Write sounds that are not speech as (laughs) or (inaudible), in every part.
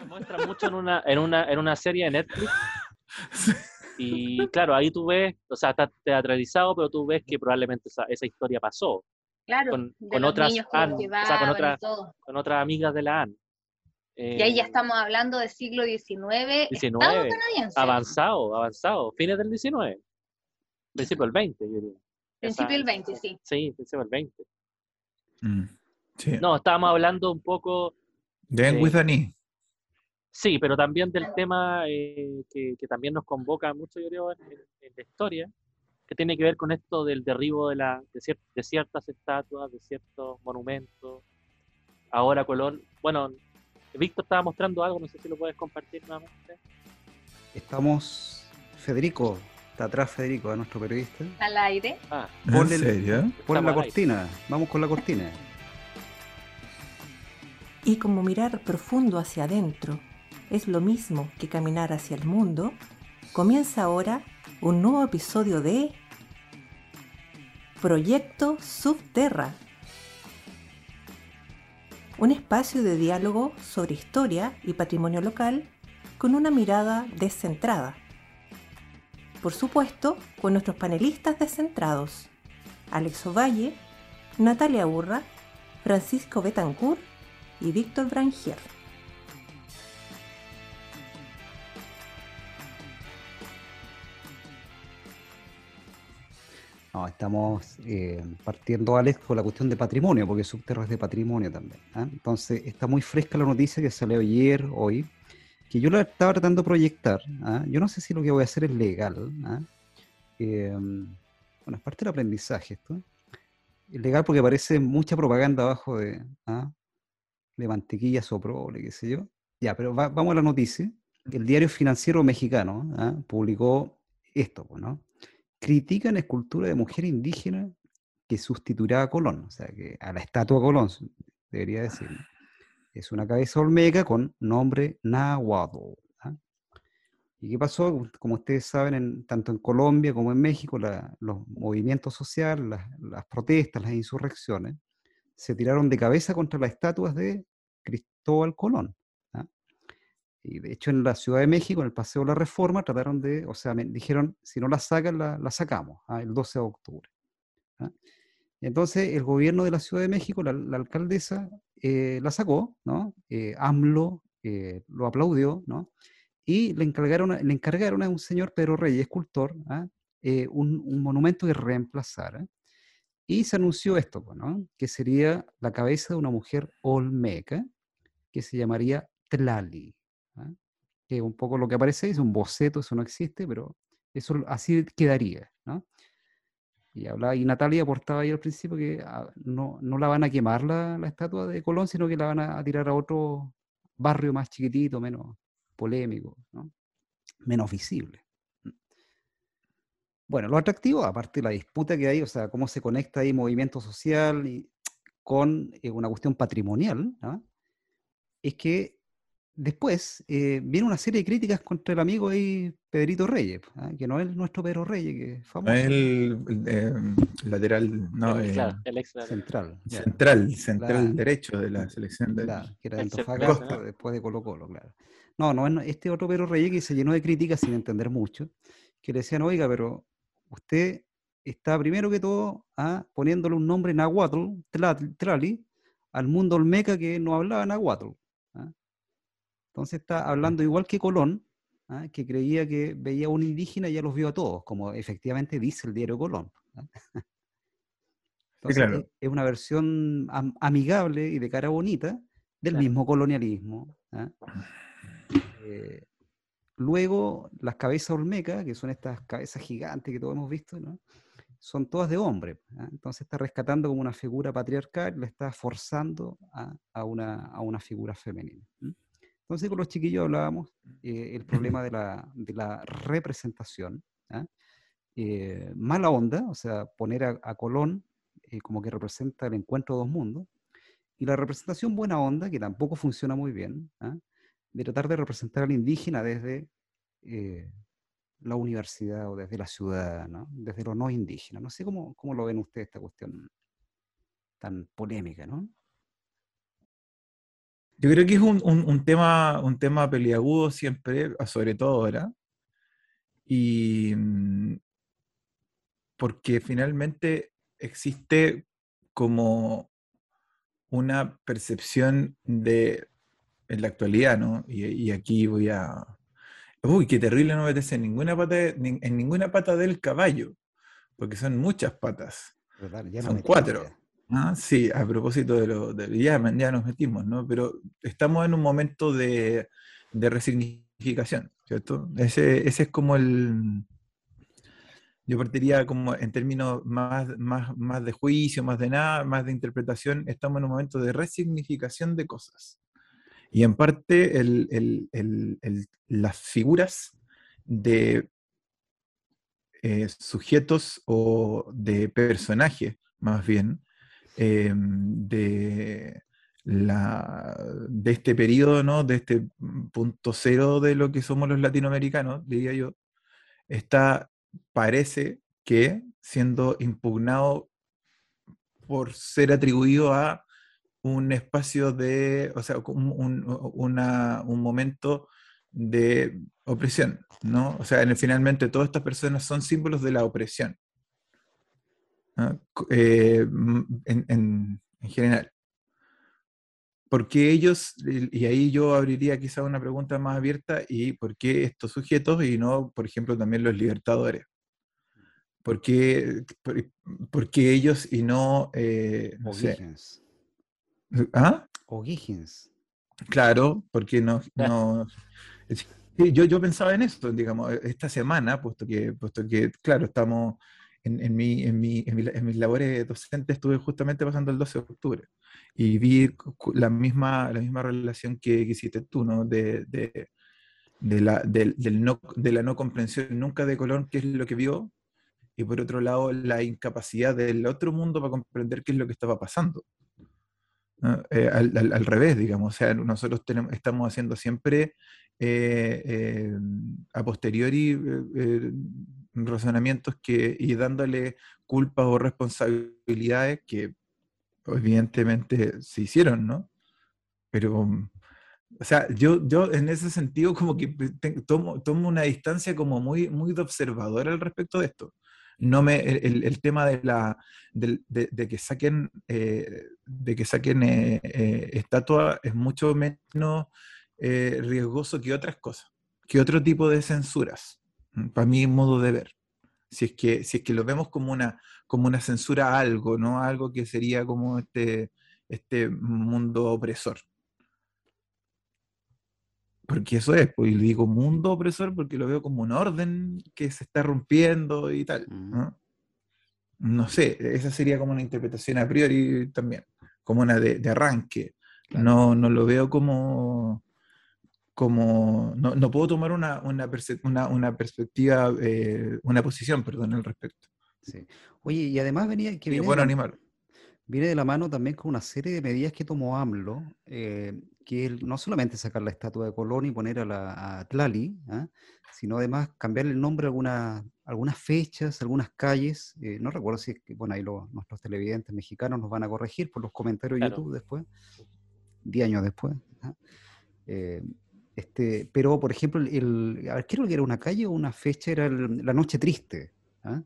Se muestra mucho en una, en una, en una serie de Netflix. (laughs) Y claro, ahí tú ves, o sea, está teatralizado, pero tú ves que probablemente esa, esa historia pasó Claro, con, de con los otras o sea, con, llevaban y otra- todo. con otras amigas de la AN. Y ahí ya Eh, estamos hablando del siglo XIX, 19, Estado canadiense. Avanzado, avanzado. Fines del 19. Principio del 20, yo diría. Principio del Esa- 20, sí. Sí, principio del 20. Mm, sí. No, estábamos hablando un poco, eh, with an E. sí, pero también del tema eh, que, que también nos convoca mucho, yo creo, en, en- en la historia, que tiene que ver con esto del derribo de, la, de, cier- de ciertas estatuas, de ciertos monumentos. Ahora Colón, bueno, Víctor estaba mostrando algo, no sé si lo puedes compartir nuevamente. Estamos, Federico, está atrás Federico, nuestro periodista. Al aire. Ah, ¿En ponle el- serio? Pon la aire. cortina, vamos con la cortina. Y como mirar profundo hacia adentro es lo mismo que caminar hacia el mundo, comienza ahora un nuevo episodio de Proyecto Subterra. Un espacio de diálogo sobre historia y patrimonio local con una mirada descentrada. Por supuesto, con nuestros panelistas descentrados, Alex Ovalle, Natalia Urra, Francisco Betancourt y Víctor Brangier. No, estamos eh, partiendo, Alex, con la cuestión de patrimonio, porque Subterra es de patrimonio también. ¿ah? Entonces, está muy fresca la noticia que salió ayer, hoy, que yo la estaba tratando de proyectar. ¿ah? Yo no sé si lo que voy a hacer es legal. ¿ah? Eh, bueno, es parte del aprendizaje esto. Es legal porque aparece mucha propaganda abajo de, de mantequilla soprole, qué sé yo. Ya, pero va- vamos a la noticia. El diario financiero mexicano publicó esto, pues, ¿no? Critican escultura de mujer indígena que sustituirá a Colón, o sea, que a la estatua Colón, debería decir. Es una cabeza olmeca con nombre náhuatl. ¿ah? ¿Y qué pasó? Como ustedes saben, en- tanto en Colombia como en México, los movimientos sociales, las, las protestas, las insurrecciones, se tiraron de cabeza contra las estatuas de Cristóbal Colón. Y de hecho en la Ciudad de México, en el Paseo de la Reforma, trataron de, o sea, me dijeron, si no la sacan, la, la sacamos, ¿ah? el 12 de octubre. ¿ah? Entonces el gobierno de la Ciudad de México, la, la alcaldesa, eh, la sacó, ¿no? Eh, AMLO eh, lo aplaudió, ¿no? Y le encargaron, le encargaron a un señor Pedro Reyes, escultor, ¿ah? eh, un, un monumento que reemplazara. Y se anunció esto, pues, ¿no? que sería la cabeza de una mujer olmeca, que se llamaría Tlali. Que un poco lo que aparece es un boceto, eso no existe, pero eso así quedaría. ¿no? Y, hablaba, y Natalia aportaba ahí al principio que ah, no, no la van a quemar la, la estatua de Colón, sino que la van a, tirar a otro barrio más chiquitito, menos polémico, ¿no? menos visible. Bueno, lo atractivo, aparte de la disputa que hay, o sea, cómo se conecta ahí movimiento social con eh, una cuestión patrimonial, ¿ah? es que después eh, viene una serie de críticas contra el amigo ahí, Pedrito Reyes, ¿ah? que no es nuestro Pedro Reyes, que es famoso, El, el, eh, lateral, no, el, eh, claro, el extra. central. ya. central, central Claro. derecho de la selección de Claro, que era de El Antofagasta, nacional. después de Colo Colo, claro. No, no, es- este otro Pedro Reyes que se llenó de críticas sin entender mucho, que le decían, oiga, pero usted está primero que todo ah, poniéndole un nombre náhuatl, tla- Tlali, al mundo olmeca que no hablaba náhuatl. Entonces está hablando igual que Colón, ah, que creía que veía a un indígena y ya los vio a todos, como efectivamente dice el diario Colón. ah. (laughs) Entonces, claro. es, una versión am- amigable y de cara bonita del Claro. mismo colonialismo. ¿ah? Eh, luego, las cabezas olmecas, que son estas cabezas gigantes que todos hemos visto, ¿no? son todas de hombre. ¿ah? Entonces está rescatando como una figura patriarcal, la está forzando a, a una, a una figura femenina. Entonces con los chiquillos hablábamos eh, el problema de la, de la representación. Eh, mala onda, o sea, poner a, a Colón eh, como que representa el encuentro de dos mundos, y la representación buena onda, que tampoco funciona muy bien, de tratar de representar al indígena desde eh, la universidad o desde la ciudad, ¿no? desde lo no indígena. No sé cómo, cómo lo ven ustedes esta cuestión tan polémica, ¿no? Yo creo que es un, un- un tema, un tema peliagudo siempre, sobre todo ahora. Y porque finalmente existe como una percepción de, en la actualidad, ¿no? Y, y aquí voy a... Uy, qué terrible no meterse en ninguna pata, de- en ninguna pata del caballo, porque son muchas patas. Ya Son cuatro. Ah, sí, a propósito de lo de, ya, ya nos metimos, ¿no? Pero estamos en un momento de, de resignificación, ¿cierto? Ese, ese es como el... Yo partiría como en términos más, más, más de juicio, más de nada, más de interpretación, estamos en un momento de resignificación de cosas. Y en parte el- el- el- las figuras de eh, sujetos o de personajes, más bien, eh, de, la, de este periodo, ¿no? de este punto cero de lo que somos los latinoamericanos, diría yo, está, parece que siendo impugnado por ser atribuido a un espacio de, o sea, un, un- momento de opresión, ¿no? O sea, en el- finalmente todas estas personas son símbolos de la opresión, eh, en, en- en general. ¿Por qué ellos, y ahí yo abriría quizá una pregunta más abierta, y por qué estos sujetos y no, por ejemplo, también los libertadores? ¿Por qué, por, por qué ellos y no, eh, no O'Higgins. ¿ah? O'Higgins. Claro, porque no, no yo, yo pensaba en esto, digamos, esta semana, puesto que, puesto que claro, estamos en, en, mi, en, mi, en, mi- en mis labores docentes, estuve justamente pasando el 12 de octubre y vi la misma, la misma relación que, que hiciste tú, ¿no? De, de, de la, del, del no, de la no comprensión nunca de Colón, qué es lo que vio, y por otro lado, la incapacidad del otro mundo para comprender qué es lo que estaba pasando. ¿no? Eh, al, al- al revés, digamos. O sea, nosotros tenemos, estamos haciendo siempre eh, eh, a posteriori eh, eh, razonamientos que, y dándole culpas o responsabilidades que evidentemente se hicieron, ¿no? Pero, o sea, yo, yo en ese sentido como que tomo, tomo una distancia como muy, muy de observador al respecto de esto. No me, el, el- tema de, la, de, de que saquen, eh, de que saquen eh, eh, estatua es mucho menos eh, riesgoso que otras cosas, que otro tipo de censuras, para mi modo de ver. Si es que, si es que lo vemos como una, como una censura a algo, ¿no? Algo que sería como este, este mundo opresor. Porque eso es, pues y digo mundo opresor porque lo veo como un orden que se está rompiendo y tal. Mm. ¿no? No sé, esa sería como una interpretación a priori también, como una de, de arranque. Claro. No, no lo veo como, como no, no puedo tomar una, una, una, una perspectiva, eh, una posición, perdón, al respecto. Sí. Oye, y además venía que viene de bueno la- ni malo. viene de la mano también con una serie de medidas que tomó AMLO, eh, que es no solamente sacar la estatua de Colón y poner a, la, a Tlali, ¿ah? sino además cambiarle el nombre a algunas, algunas fechas, algunas calles. eh, no recuerdo si es que, bueno, ahí los- nuestros televidentes mexicanos nos van a corregir por los comentarios de Claro. YouTube después, 10 años después. ¿ah? Este, pero, por ejemplo, el, a ver, creo que era una calle o una fecha, era el- la Noche Triste. ¿ah?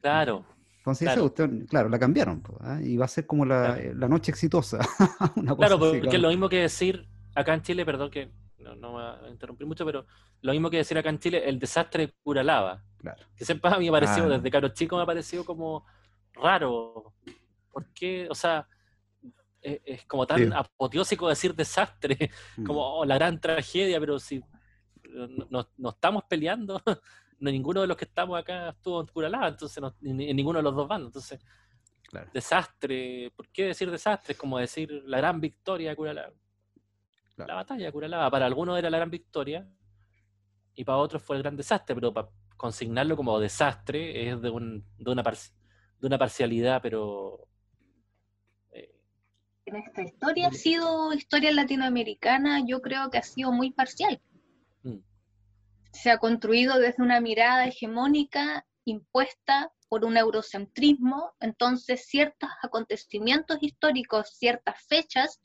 Claro, Entonces, esa Claro. cuestión, claro, la cambiaron, ¿ah? y va a ser como la, Claro. la noche exitosa. (laughs) una cosa claro, así, porque es claro. lo mismo que decir acá en Chile, perdón que no, no me va a interrumpir mucho, pero lo mismo que decir acá en Chile, el desastre de Curalaba, Claro. que siempre a mí me ha parecido, Ah, desde caro chico me ha parecido como raro. ¿Por qué? O sea, es, es como tan Sí. apoteósico decir desastre, (laughs) Mm. como oh, la gran tragedia, pero si no, no- no estamos peleando, (laughs) no, ninguno de los que estamos acá estuvo en Curalaba, entonces no- ni- en ninguno de los dos bandos, entonces Claro. desastre, ¿por qué decir desastre? Es como decir la gran victoria de Curalaba. Claro. La batalla de Curalaba, para algunos era la gran victoria y para otros fue el gran desastre, pero para consignarlo como desastre es de, un- de, una, par- de una parcialidad, pero... En esta historia ha sido historia latinoamericana, yo creo que ha sido muy parcial. Mm. Se ha construido desde una mirada hegemónica impuesta por un eurocentrismo, entonces ciertos acontecimientos históricos, ciertas fechas,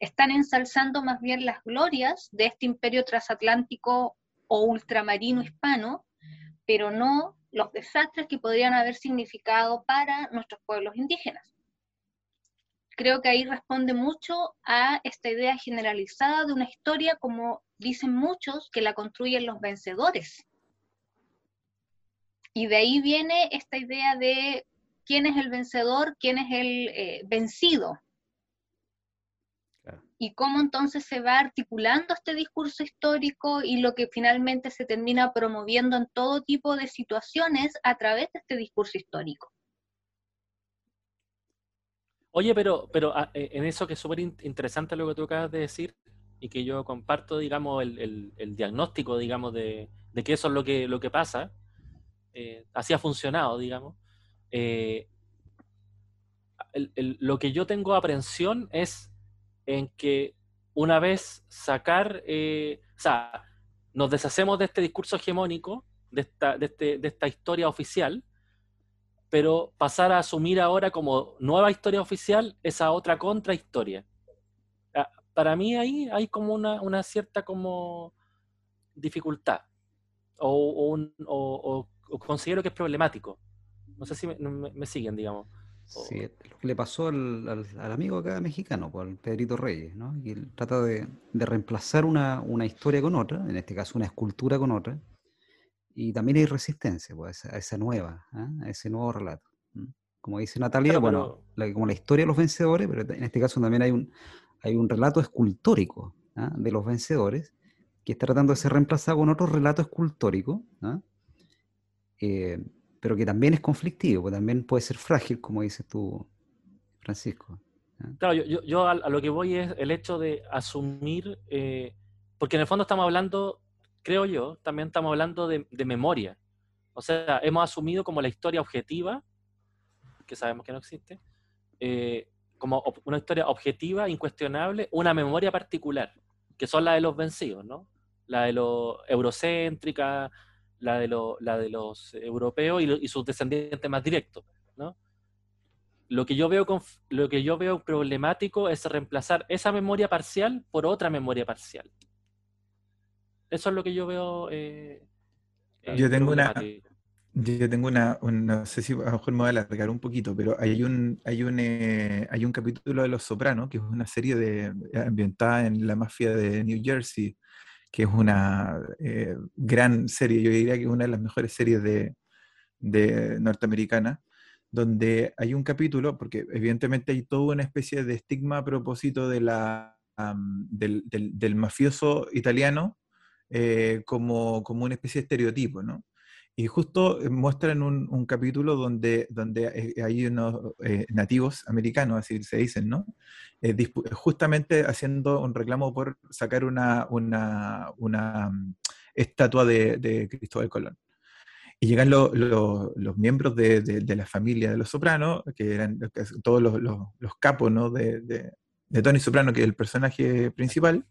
Están ensalzando más bien las glorias de este imperio transatlántico o ultramarino hispano, pero no los desastres que podrían haber significado para nuestros pueblos indígenas. Creo que ahí responde mucho a esta idea generalizada de una historia, como dicen muchos, que la construyen los vencedores. Y de ahí viene esta idea de quién es el vencedor, quién es el eh, vencido. Y cómo entonces se va articulando este discurso histórico y lo que finalmente se termina promoviendo en todo tipo de situaciones a través de este discurso histórico. Oye, pero, pero ah, eh, en eso que es súper interesante lo que tú acabas de decir y que yo comparto, digamos, el, diagnóstico, digamos, de, que eso es lo que, lo que pasa, eh, así ha funcionado, digamos. Eh, lo que yo tengo aprensión es en que una vez sacar, o sea, nos deshacemos de este discurso hegemónico, de esta, de, este, de esta historia oficial, pero pasar a asumir ahora como nueva historia oficial esa otra contrahistoria. Ah, para mí ahí hay como una, una cierta como dificultad, o, o, o considero que es problemático. No sé si me, siguen, digamos. Sí, lo que le pasó al, amigo acá mexicano, pues, al Pedrito Reyes, ¿no? Y él trata de, reemplazar una, historia con otra, en este caso una escultura con otra, y también hay resistencia pues, a, esa, nueva, ¿ah? a ese nuevo relato. Como dice Natalia, bueno, como la historia de los vencedores, pero en este caso también hay un, hay un relato escultórico ¿ah? de los vencedores que está tratando de ser reemplazado con otro relato escultórico, ¿ah? eh, pero que también es conflictivo, que también puede ser frágil, como dices tú, Francisco. Claro, yo, a, lo que voy es el hecho de asumir, eh, porque en el fondo estamos hablando, creo yo, también estamos hablando de, memoria. O sea, hemos asumido como la historia objetiva, que sabemos que no existe, eh, como una historia objetiva, incuestionable, una memoria particular, que son la de los vencidos, ¿no? La de los eurocéntrica, la de, los europeos y, sus descendientes más directos, ¿no? Lo que, yo veo lo que yo veo problemático es reemplazar esa memoria parcial por otra memoria parcial. Eso es lo que yo veo. Eh, yo eh, tengo una. Yo tengo una, no sé si a lo mejor me voy a alargar un poquito, pero hay un, hay un, eh, hay un capítulo de Los Sopranos, que es una serie de, ambientada en la mafia de New Jersey, que es una eh, gran serie, yo diría que es una de las mejores series de, de norteamericana, donde hay un capítulo, porque evidentemente hay toda una especie de estigma a propósito de la, del, del, mafioso italiano eh, como, como una especie de estereotipo, ¿no? Y justo eh, muestran un, un capítulo donde, donde eh, hay unos eh, nativos americanos, así se dicen, ¿no? justamente haciendo un reclamo por sacar una, una, una mm, estatua de, de, Cristóbal Colón. Y llegan los miembros de, de, la familia de los Sopranos, que eran todos los, los, capos ¿no? de, de, Tony Soprano, que es el personaje principal,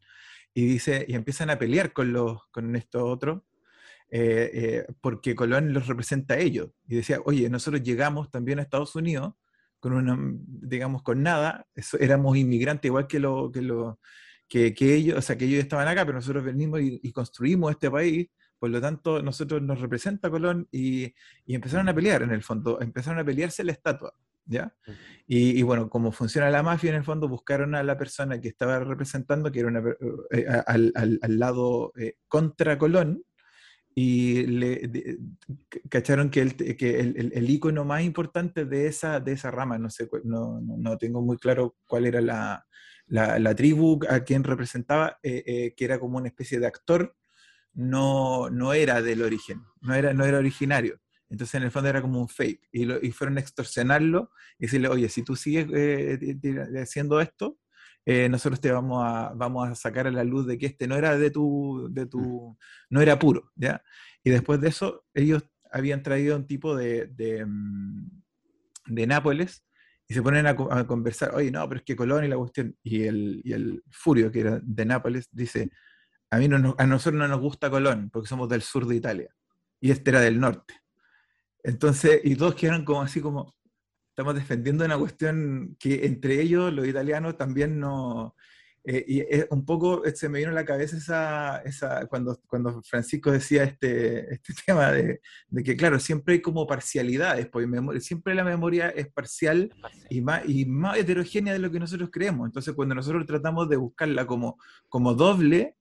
y, dice, y empiezan a pelear con, los, con estos otros eh, eh, porque Colón los representa a ellos. Y decía, oye, nosotros llegamos también a Estados Unidos con una, digamos, con nada, éramos inmigrantes igual que, lo, que, lo, que, que, ellos, o sea, que ellos estaban acá, pero nosotros venimos y, construimos este país, por lo tanto, nosotros nos representa Colón y, y, empezaron a pelear en el fondo, empezaron a pelearse la estatua. ¿Ya? Y, y, bueno, como funciona la mafia, en el fondo buscaron a la persona que estaba representando, que era una, eh, al, al, al, lado contra Colón, y le cacharon que, el, que el, el, icono más importante de esa, de esa rama, no sé, no, no, tengo muy claro cuál era la, la, tribu a quien representaba, eh, eh, que era como una especie de actor, no, no era del origen, no era, no era originario. Entonces, en el fondo era como un fake. Y, lo, y fueron a extorsionarlo y decirle, oye, si tú sigues eh, haciendo esto, eh, nosotros te vamos a, vamos a sacar a la luz de que este no era de tu, de tu, mm. no era puro, ¿ya? Y después de eso, ellos habían traído un tipo de, de, mm, de Nápoles y se ponen a, conversar, oye, no, pero es que Colón y la cuestión, y el, y el Furio, que era de Nápoles, dice, a, mí no, a nosotros no nos gusta Colón, porque somos del sur de Italia, y este era del norte. Entonces, y todos quedaron como así como, estamos defendiendo una cuestión que entre ellos, los italianos, también no, eh, y un poco eh, se me vino a la cabeza esa, esa cuando, cuando Francisco decía este, (laughs) este tema de, de, que, claro, siempre hay como parcialidades, porque siempre la memoria es parcial, Y, más, y más heterogénea de lo que nosotros creemos. Entonces, cuando nosotros tratamos de buscarla como, como doble,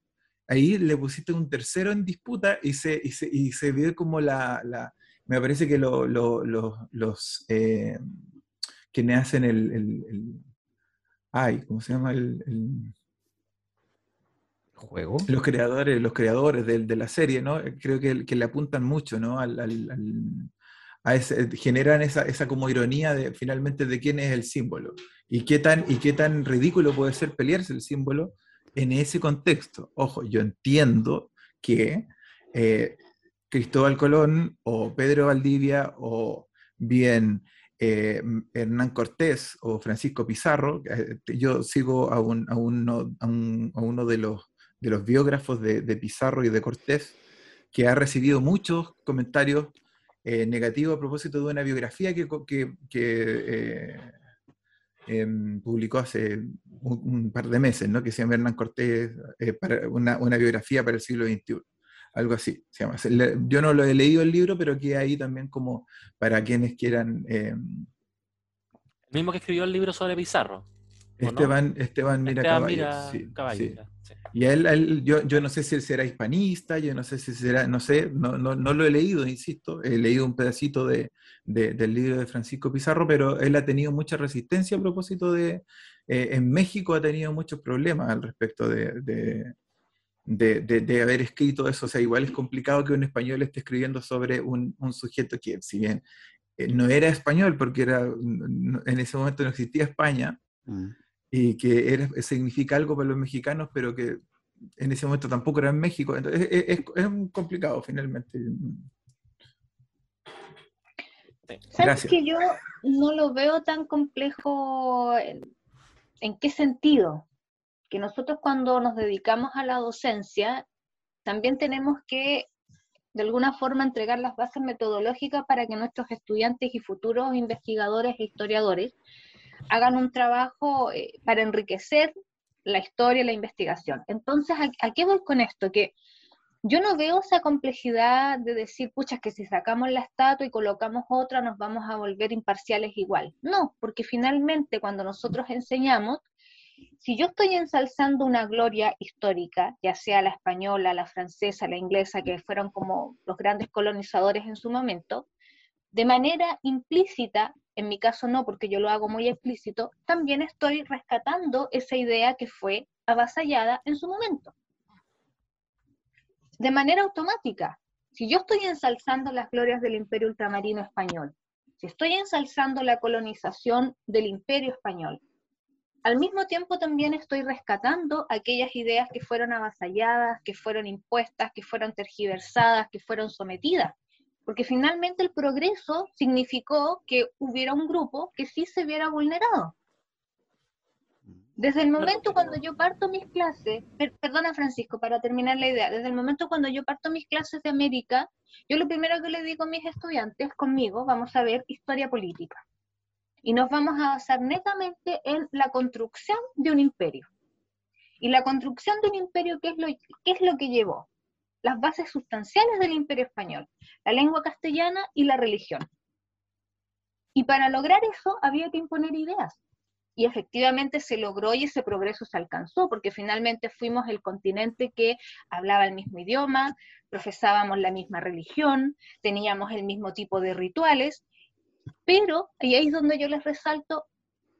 ahí le pusiste un tercero en disputa y se, y se, y se vio como la, la, Me parece que lo, los... Eh, quienes hacen el, el ay, ¿cómo se llama el, juego? Los creadores, los creadores de, la serie, ¿no? Creo que, le apuntan mucho, ¿no? Al, a ese, generan esa, esa, como ironía de finalmente de quién es el símbolo y qué tan, y qué tan ridículo puede ser pelearse el símbolo en ese contexto. Ojo, yo entiendo que eh, Cristóbal Colón o Pedro Valdivia o bien eh, Hernán Cortés o Francisco Pizarro, eh, yo sigo a, uno, de, los, biógrafos de, Pizarro y de Cortés, que ha recibido muchos comentarios eh, negativos a propósito de una biografía que, em, publicó hace un, par de meses, ¿no? que se llama Hernán Cortés, una, una biografía para el siglo XXI algo así se llama. Yo no lo he leído el libro, pero que ahí también como para quienes quieran... Eh, el mismo que escribió el libro sobre Pizarro. Esteban, Esteban Mira Caballo. Y él, yo, yo, no sé si él será hispanista, yo no sé si será, no sé, no, no, no lo he leído, insisto, he leído un pedacito de, del libro de Francisco Pizarro, pero él ha tenido mucha resistencia a propósito de, eh, en México ha tenido muchos problemas al respecto de, de, haber escrito eso. O sea, igual es complicado que un español esté escribiendo sobre un, sujeto que, si bien eh, no era español, porque era, en ese momento no existía España, mm. y que era, significa algo para los mexicanos, pero que en ese momento tampoco era en México. Entonces, es, es, complicado finalmente. ¿Sabes que yo no lo veo tan complejo? ¿En qué sentido? Que nosotros cuando nos dedicamos a la docencia, también tenemos que de alguna forma entregar las bases metodológicas para que nuestros estudiantes y futuros investigadores e historiadores hagan un trabajo eh, para enriquecer la historia y la investigación. Entonces, ¿a, qué voy con esto? Que yo no veo esa complejidad de decir, pucha, que si sacamos la estatua y colocamos otra nos vamos a volver imparciales igual. No, porque finalmente cuando nosotros enseñamos, si yo estoy ensalzando una gloria histórica, ya sea la española, la francesa, la inglesa, que fueron como los grandes colonizadores en su momento, de manera implícita, en mi caso no, porque yo lo hago muy explícito, también estoy rescatando esa idea que fue avasallada en su momento. De manera automática, si yo estoy ensalzando las glorias del imperio ultramarino español, si estoy ensalzando la colonización del imperio español, al mismo tiempo también estoy rescatando aquellas ideas que fueron avasalladas, que fueron impuestas, que fueron tergiversadas, que fueron sometidas. Porque finalmente el progreso significó que hubiera un grupo que sí se viera vulnerado. Desde el momento cuando yo parto mis clases, perdona Francisco, para terminar la idea, desde el momento cuando yo parto mis clases de América, yo lo primero que le digo a mis estudiantes conmigo, vamos a ver historia política y nos vamos a basar netamente en la construcción de un imperio. Y la construcción de un imperio, ¿qué es lo, qué es lo que llevó? Las bases sustanciales del imperio español, la lengua castellana y la religión. Y para lograr eso había que imponer ideas. Y efectivamente se logró y ese progreso se alcanzó, porque finalmente fuimos el continente que hablaba el mismo idioma, profesábamos la misma religión, teníamos el mismo tipo de rituales, pero, y ahí es donde yo les resalto,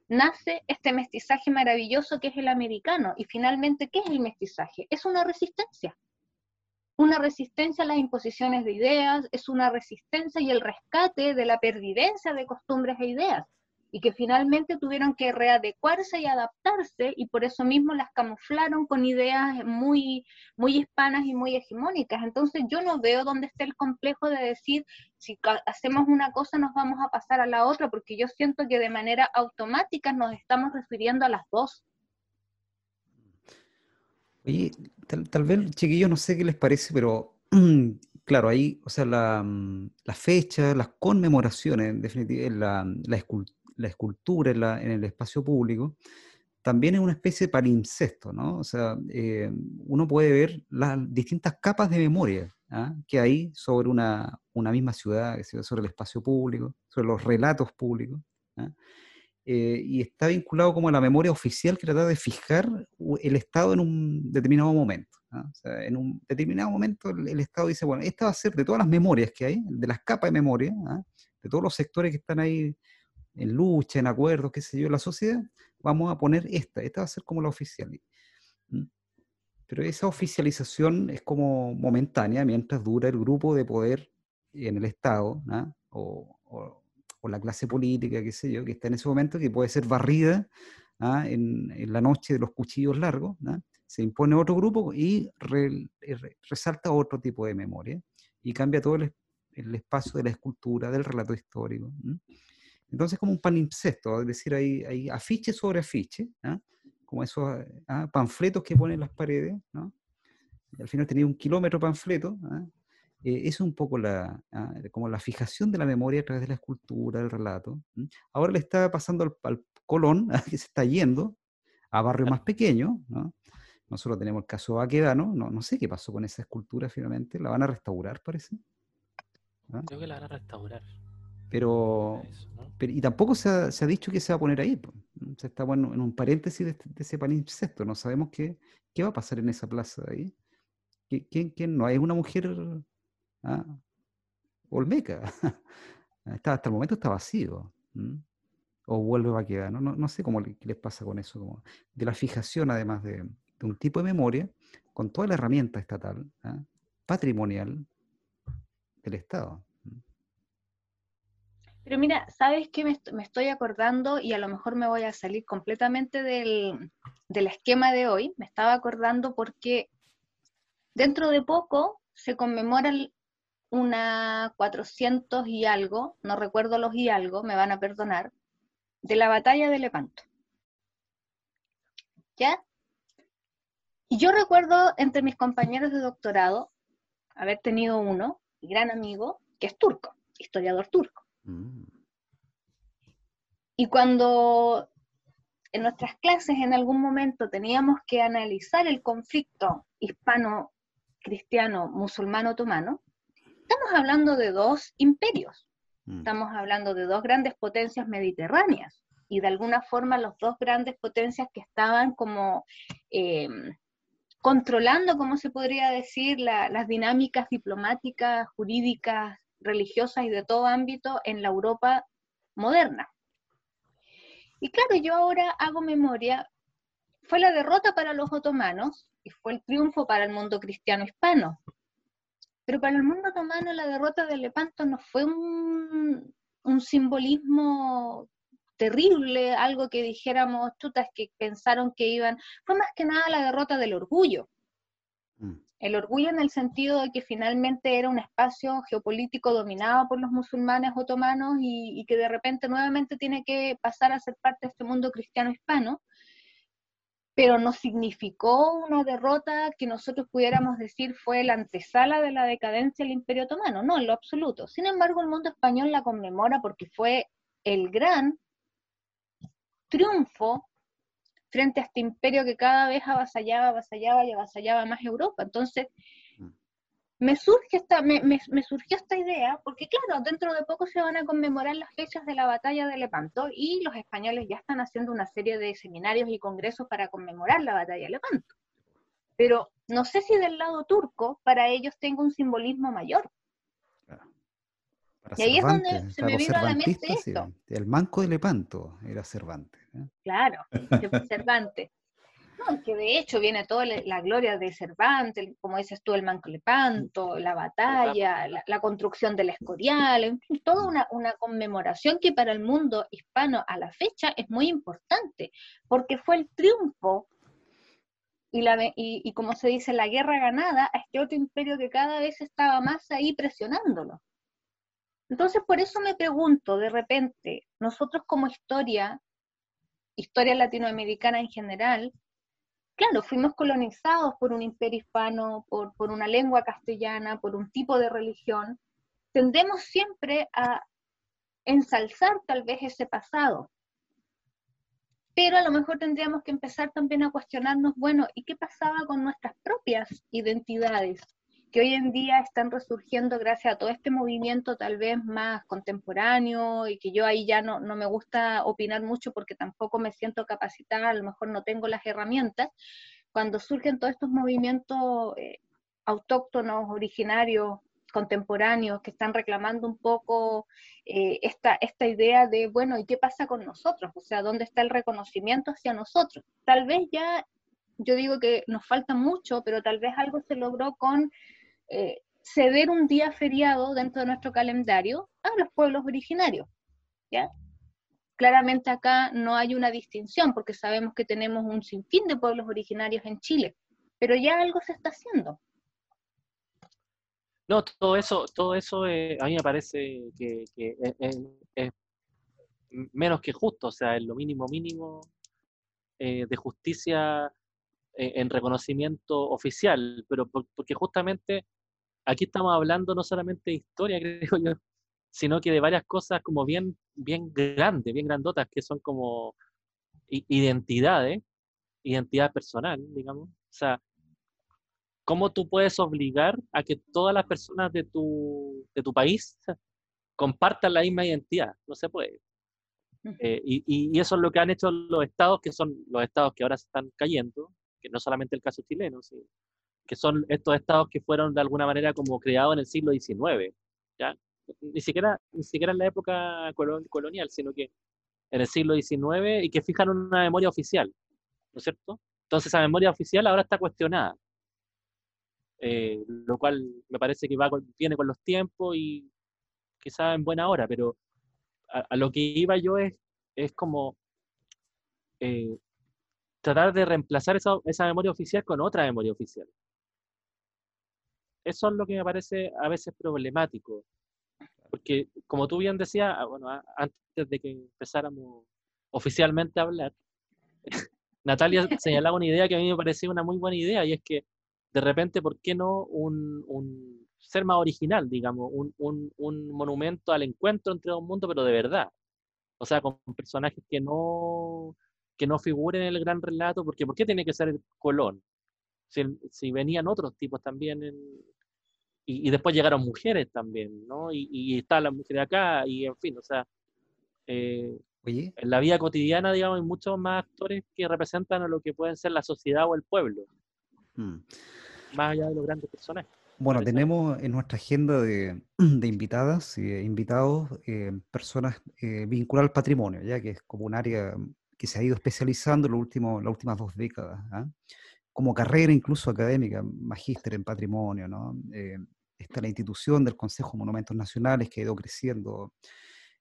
nace este mestizaje maravilloso que es el americano. Y finalmente, ¿qué es el mestizaje? Es una resistencia. Una resistencia a las imposiciones de ideas, es una resistencia y el rescate de la pervivencia de costumbres e ideas y que finalmente tuvieron que readecuarse y adaptarse y por eso mismo las camuflaron con ideas muy, muy hispanas y muy hegemónicas. Entonces yo no veo dónde está el complejo de decir si hacemos una cosa nos vamos a pasar a la otra, porque yo siento que de manera automática nos estamos refiriendo a las dos. Oye, tal, vez, chiquillos, no sé qué les parece, pero (clears throat) claro, ahí, o sea, la, la fecha, las conmemoraciones, en definitiva, la, la, la escultura en, el espacio público, también es una especie de palimpsesto, ¿no? O sea, eh, uno puede ver las distintas capas de memoria ¿ah? que hay sobre una, una misma ciudad, sobre el espacio público, sobre los relatos públicos. ¿ah? Eh, y está vinculado como a la memoria oficial que trata de fijar el Estado en un determinado momento. ¿ah? O sea, en un determinado momento el, Estado dice, bueno, esta va a ser de todas las memorias que hay, de las capas de memoria, de todos los sectores que están ahí en lucha, en acuerdos, qué sé yo, la sociedad, vamos a poner esta, esta va a ser como la oficial. Pero esa oficialización es como momentánea mientras dura el grupo de poder en el Estado, o, o, la clase política, qué sé yo, que está en ese momento, que puede ser barrida en, en, la noche de los cuchillos largos, se impone otro grupo y resalta otro tipo de memoria y cambia todo el, el, espacio de la escultura, del relato histórico. Entonces, como un palimpsesto, es decir, hay, hay afiche sobre afiche, ¿ah? como esos ¿ah? panfletos que ponen en las paredes, ¿no? al final tenía un kilómetro panfleto, ¿ah? eh, es un poco la, como la fijación de la memoria a través de la escultura, del relato. Ahora le está pasando al, Colón, (laughs) que se está yendo a barrios más pequeños, ¿no? Nosotros tenemos el caso Baquedano, no, no sé qué pasó con esa escultura finalmente, la van a restaurar, parece. Creo que la van a restaurar. Pero, y tampoco se ha, se ha, dicho que se va a poner ahí. Se está bueno, en un paréntesis de, de ese palimpsesto. No sabemos qué, qué va a pasar en esa plaza de ahí. ¿Quién, quién no? ¿Hay una mujer ah, olmeca? (laughs) está, hasta el momento está vacío. O vuelve a quedar. ¿no? No, no sé cómo les pasa con eso. Como de la fijación, además de, de, un tipo de memoria, con toda la herramienta estatal, ¿ah? patrimonial del Estado. Pero mira, ¿sabes qué me, estoy acordando? Y a lo mejor me voy a salir completamente del, esquema de hoy. Me estaba acordando porque dentro de poco se conmemoran una 400 y algo, no recuerdo los y algo, me van a perdonar, de la batalla de Lepanto. ¿Ya? Y yo recuerdo entre mis compañeros de doctorado haber tenido uno, gran amigo, que es turco, historiador turco. Mm. Y cuando en nuestras clases en algún momento teníamos que analizar el conflicto hispano, cristiano, musulmán, otomano, estamos hablando de dos imperios, mm. estamos hablando de dos grandes potencias mediterráneas y de alguna forma las dos grandes potencias que estaban como eh, controlando, como se podría decir, las dinámicas diplomáticas, jurídicas, religiosas y de todo ámbito en la Europa moderna. Y claro, yo ahora hago memoria, fue la derrota para los otomanos y fue el triunfo para el mundo cristiano hispano. Pero para el mundo otomano la derrota de Lepanto no fue un, simbolismo terrible, algo que dijéramos, chutas, que pensaron que iban, fue más que nada la derrota del orgullo. El orgullo en el sentido de que finalmente era un espacio geopolítico dominado por los musulmanes otomanos y, que de repente nuevamente tiene que pasar a ser parte de este mundo cristiano hispano, pero no significó una derrota que nosotros pudiéramos decir fue la antesala de la decadencia del imperio otomano, no, en lo absoluto. Sin embargo, el mundo español la conmemora porque fue el gran triunfo frente a este imperio que cada vez avasallaba, avasallaba y avasallaba más Europa. Entonces, mm. me, surge esta, me, surgió esta idea, porque claro, dentro de poco se van a conmemorar las fechas de la batalla de Lepanto y los españoles ya están haciendo una serie de seminarios y congresos para conmemorar la batalla de Lepanto. Pero no sé si del lado turco para ellos tenga un simbolismo mayor. Y ahí es donde se me vino a la mente esto. el manco de Lepanto era Cervantes. Claro, (laughs) Cervantes. No, que de hecho viene toda la gloria de Cervantes, como dices tú, el Manco Lepanto, la batalla, la, construcción del Escorial, en fin, toda una, una, conmemoración que para el mundo hispano a la fecha es muy importante, porque fue el triunfo y, la, y, y como se dice, la guerra ganada a este otro imperio que cada vez estaba más ahí presionándolo. Entonces, por eso me pregunto, de repente, nosotros como historia historia latinoamericana en general, claro, fuimos colonizados por un imperio hispano, por, por una lengua castellana, por un tipo de religión, tendemos siempre a ensalzar tal vez ese pasado. pero a lo mejor tendríamos que empezar también a cuestionarnos, bueno, ¿y qué pasaba con nuestras propias identidades? Que hoy en día están resurgiendo gracias a todo este movimiento tal vez más contemporáneo y que yo ahí ya no, no me gusta opinar mucho porque tampoco me siento capacitada, a lo mejor no tengo las herramientas, cuando surgen todos estos movimientos eh, autóctonos, originarios, contemporáneos, que están reclamando un poco eh, esta, esta idea de, bueno, ¿y qué pasa con nosotros? O sea, ¿dónde está el reconocimiento hacia nosotros? Tal vez ya, yo digo que nos falta mucho, pero tal vez algo se logró con eh, ceder un día feriado dentro de nuestro calendario a los pueblos originarios. ¿ya? Claramente acá no hay una distinción porque sabemos que tenemos un sinfín de pueblos originarios en Chile, pero ya algo se está haciendo. No, todo eso, todo eso eh, a mí me parece que, es, menos que justo, o sea, es lo mínimo mínimo eh, de justicia en reconocimiento oficial, pero porque justamente aquí estamos hablando no solamente de historia, (laughs) creo yo, sino que de varias cosas como bien, bien grandes, bien grandotas, que son como identidades, identidad personal, digamos. O sea, ¿cómo tú puedes obligar a que todas las personas de tu, de tu país compartan la misma identidad? No se puede. Eh, y, y, eso es lo que han hecho los estados, que son los estados que ahora se están cayendo, que no solamente el caso chileno, sino que son estos estados que fueron de alguna manera como creados en el siglo XIX, ¿ya? Ni siquiera, ni siquiera en la época colonial, sino que en el siglo XIX y que fijan una memoria oficial, ¿no es cierto? Entonces esa memoria oficial ahora está cuestionada, eh, lo cual me parece que va viene con los tiempos y quizá en buena hora, pero a, lo que iba yo es, es como eh, tratar de reemplazar esa, esa memoria oficial con otra memoria oficial. Eso es lo que me parece a veces problemático. Porque, como tú bien decías, ah, bueno, antes de que empezáramos oficialmente a hablar, (laughs) Natalia (laughs) señalaba una idea que a mí me parecía una muy buena idea, y es que de repente, ¿por qué no un, ser más original, digamos, un, un, monumento al encuentro entre dos mundos, pero de verdad? O sea, con personajes que no, que no figuren en el gran relato, porque ¿por qué tiene que ser Colón? Si, si venían otros tipos también en, y, después llegaron mujeres también, ¿no? Y, y están las mujeres acá, y en fin, o sea, eh, en la vida cotidiana, digamos, hay muchos más actores que representan a lo que pueden ser la sociedad o el pueblo, mm. más allá de los grandes personajes. Bueno, tenemos en nuestra agenda de, (clears throat) de invitadas y invitados eh, personas eh, vinculadas al patrimonio, ya que es como un área que se ha ido especializando en los últimos, las últimas dos décadas, ¿ah? como carrera incluso académica, magíster en patrimonio, ¿no? Eh, está la institución del Consejo de Monumentos Nacionales que ha ido creciendo.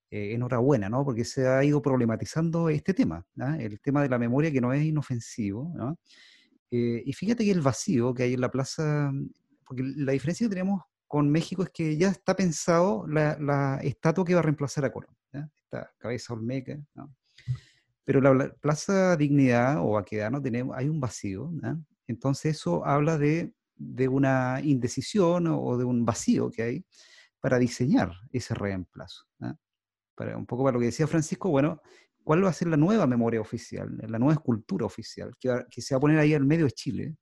Eh, enhorabuena, ¿no? Porque se ha ido problematizando este tema, el tema de la memoria que no es inofensivo, ¿no? Eh, y fíjate que el vacío que hay en la plaza, porque la diferencia que tenemos con México es que ya está pensado la, estatua que va a reemplazar a Colón, esta cabeza olmeca, ¿no? Pero la, Plaza Dignidad o Aquedano tenemos, hay un vacío, entonces eso habla de de una indecisión o de un vacío que hay para diseñar ese reemplazo. Para, un poco para lo que decía Francisco, bueno, ¿cuál va a ser la nueva memoria oficial, la nueva escultura oficial que, se va a poner ahí al medio de Chile?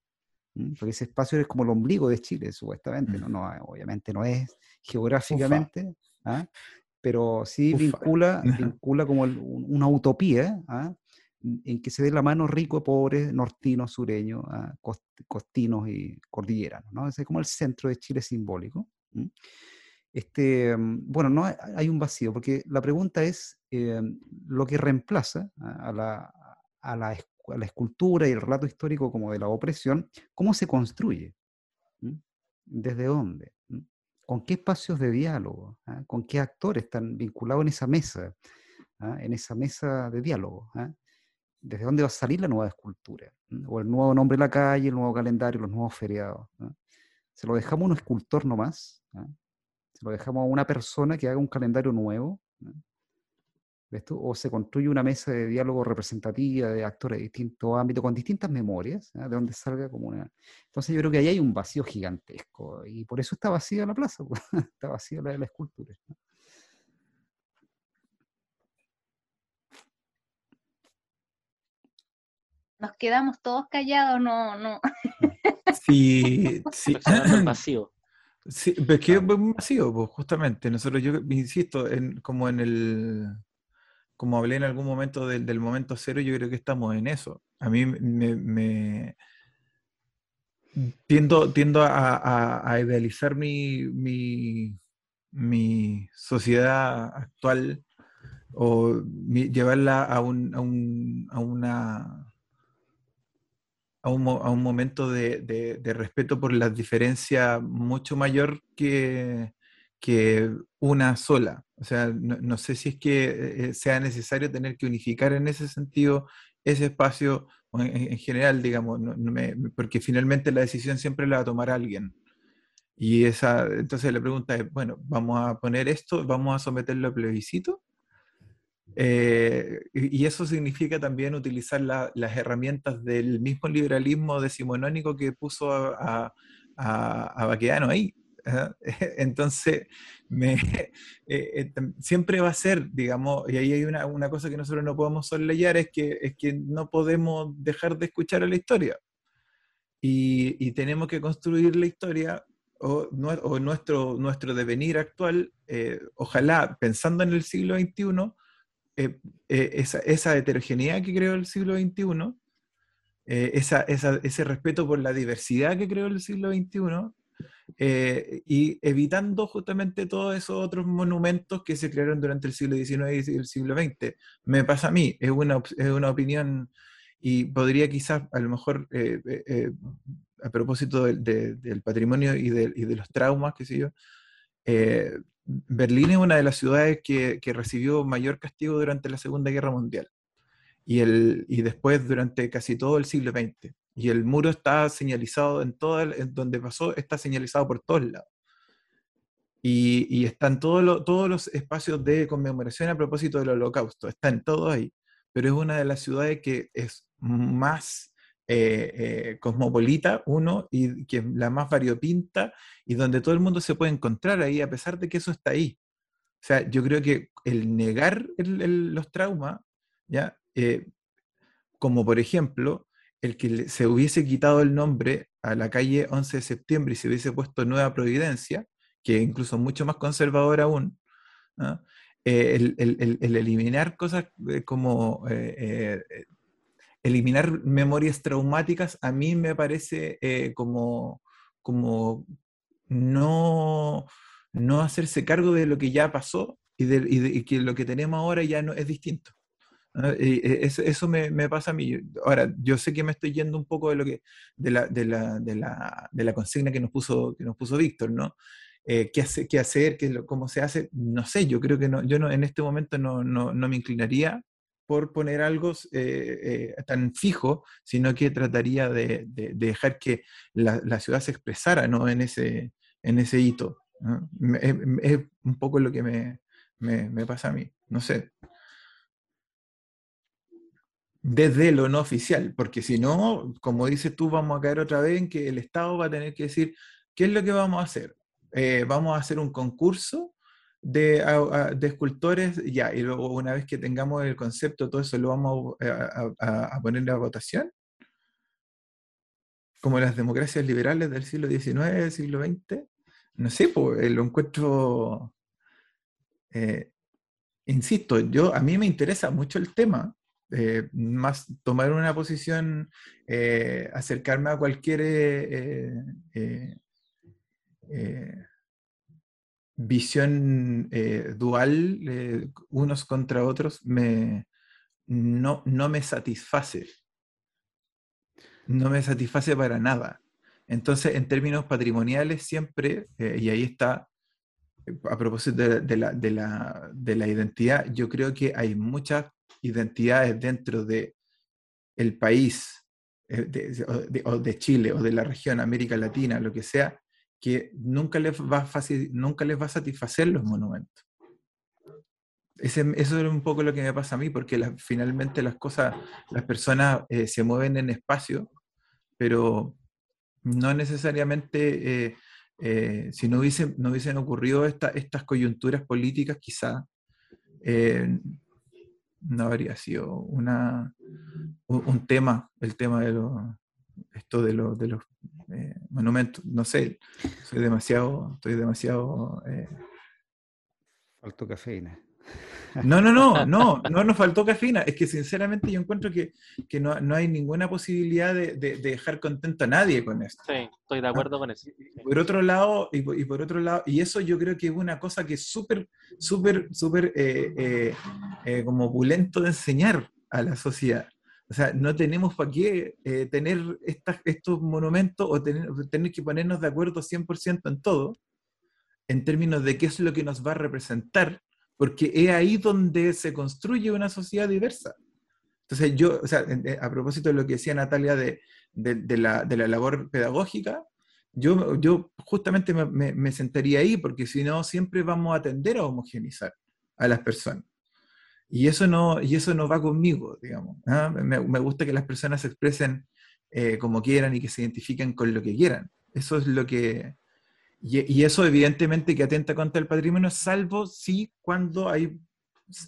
Porque ese espacio es como el ombligo de Chile, supuestamente, ¿no? no obviamente no es geográficamente, ¿ah? pero sí vincula, (laughs) vincula como una utopía ¿ah? En que se dé la mano rico, pobre, nortino, sureño, ah, costinos y cordilleranos, ¿no? Es como el centro de Chile simbólico. Este, mm, bueno, no hay, un vacío, porque la pregunta es eh, lo que reemplaza a la, a, la, escultura y el relato histórico como de la opresión, ¿cómo se construye? ¿Desde dónde? ¿Con qué espacios de diálogo? ¿Ah? ¿Con qué actores están vinculados en esa mesa? ¿Ah? En esa mesa de diálogo desde dónde va a salir la nueva escultura, o el nuevo nombre de la calle, el nuevo calendario, los nuevos feriados. Se lo dejamos a un escultor nomás, se lo dejamos a una persona que haga un calendario nuevo, o se construye una mesa de diálogo representativa de actores de distintos ámbitos, con distintas memorias, de donde salga como una... Entonces yo creo que ahí hay un vacío gigantesco, y por eso está vacía la plaza, (laughs) está vacía la, la escultura. Nos quedamos todos callados, no, no. Sí, (laughs) sí. Vacío. (clears throat) Sí, pero es que es masivo, pues, justamente. Nosotros, yo insisto, en, como en el, como hablé en algún momento del, del momento cero, yo creo que estamos en eso. A mí me, me- tiendo, tiendo a, a- a idealizar mi, mi, mi sociedad actual o mi- llevarla a un, a un, a una a un, a un momento de, de- respeto por las diferencias mucho mayor que, que una sola. O sea, no, no sé si es que eh, sea necesario tener que unificar en ese sentido ese espacio en, en general, digamos, no- no me- porque finalmente la decisión siempre la va a tomar alguien. Y esa, entonces la pregunta es, bueno, ¿vamos a poner esto? ¿Vamos a someterlo a plebiscito? Eh, y eso significa también utilizar la- las herramientas del mismo liberalismo decimonónico que puso a, a, a- a Baquedano ahí. ¿ah? (laughs) Entonces, me, (laughs) eh, eh, siempre va a ser, digamos, y ahí hay una, una cosa que nosotros no podemos sosleyar, es que, es que no podemos dejar de escuchar a la historia. Y, y tenemos que construir la historia o, o nuestro, nuestro devenir actual, eh, ojalá pensando en el siglo XXI, eh, eh, esa, esa heterogeneidad que creó el siglo XXI, eh, esa, esa- ese respeto por la diversidad que creó el siglo XXI, eh, y evitando justamente todos esos otros monumentos que se crearon durante el siglo XIX y el siglo XX. Me pasa a mí, es una, es una opinión y podría quizás a lo mejor, eh, eh, a propósito del, de- del patrimonio y de, y de los traumas, qué sé yo, eh, Berlín es una de las ciudades que, que recibió mayor castigo durante la Segunda Guerra Mundial y, el, y después durante casi todo el siglo XX. Y el muro está señalizado en todo, el- en donde pasó, está señalizado por todos lados. Y, y están todos los, todos los espacios de conmemoración a propósito del holocausto, están todos ahí. Pero es una de las ciudades que es más eh, eh, cosmopolita, uno, y que es la más variopinta, y donde todo el mundo se puede encontrar ahí, a pesar de que eso está ahí. O sea, yo creo que el negar los traumas, ¿ya? Eh, como por ejemplo, el que se hubiese quitado el nombre a la calle 11 de septiembre y se hubiese puesto Nueva Providencia, que incluso mucho más conservador aún, ¿ah? Eh, el, el- el- el eliminar cosas como eliminar memorias traumáticas, a mí me parece eh, como, como no, no hacerse cargo de lo que ya pasó y, de, y que lo que tenemos ahora ya no es distinto. eh, eso, eso me, pasa a mí. Ahora, yo sé que me estoy yendo un poco de lo que de la, de la, de la, de la consigna que nos puso, que nos puso Víctor, ¿no? Eh, ¿qué, qué hacer? Qué, ¿Cómo se hace? No sé, yo creo que no, yo no, en este momento no, no, no me inclinaría por poner algo eh, eh, tan fijo, sino que trataría de, de- de dejar que la, la ciudad se expresara ¿no? en, ese, en ese hito. ¿no? Es, es un poco lo que me, me, me pasa a mí. No sé. Desde lo no oficial, porque si no, como dices tú, vamos a caer otra vez en que el Estado va a tener que decir, ¿qué es lo que vamos a hacer? Eh, vamos a hacer un concurso de, escultores, ya, y luego una vez que tengamos el concepto, todo eso lo vamos a, a- a- a votación, como las democracias liberales del siglo XIX, siglo XX. No sé, pues, eh, lo encuentro, eh, insisto, yo, a mí me interesa mucho el tema, eh, más tomar una posición, eh, acercarme a cualquier visión eh, dual, eh, unos contra otros, me, no, no me satisface. No me satisface para nada. Entonces, en términos patrimoniales, siempre, eh, y ahí está, a propósito de, la, de la- de la identidad, yo creo que hay muchas identidades dentro de el país, o de Chile o de la región, América Latina, lo que sea, que nunca les va a, nunca les va a satisfacer los monumentos. Ese- eso es un poco lo que me pasa a mí, porque finalmente las cosas, las personas eh, se mueven en espacio, pero no necesariamente, eh, eh, si no hubiesen, no hubiesen ocurrido esta- estas coyunturas políticas, quizá, no habría sido una, un, tema, el tema de esto de los eh, monumentos. No sé, soy demasiado, estoy demasiado... Eh, Faltó cafeína. No, no, no, no, (laughs) no nos faltó cafeína. Es que sinceramente yo encuentro que, que no, no, hay ninguna posibilidad de, de, dejar contento a nadie con esto. Sí, estoy de acuerdo con eso. Por otro lado, y por, y por, otro lado, y eso yo creo que es una cosa que es súper, súper, súper eh, eh, eh, como opulento de enseñar a la sociedad. O sea, no tenemos para qué eh, tener estos monumentos o tener, tener que ponernos de acuerdo 100% en todo, en términos de qué es lo que nos va a representar porque es ahí donde se construye una sociedad diversa. Entonces yo, o sea, a propósito de lo que decía Natalia de, de, la, de la, labor pedagógica, yo, yo justamente me, me, sentaría ahí, porque si no, siempre vamos a tender a homogenizar a las personas. Y eso no, y eso no va conmigo, digamos. ¿ah? Me, me, gusta que las personas se expresen eh, como quieran y que se identifiquen con lo que quieran. Eso es lo que, y, eso evidentemente que atenta contra el patrimonio, salvo si cuando hay,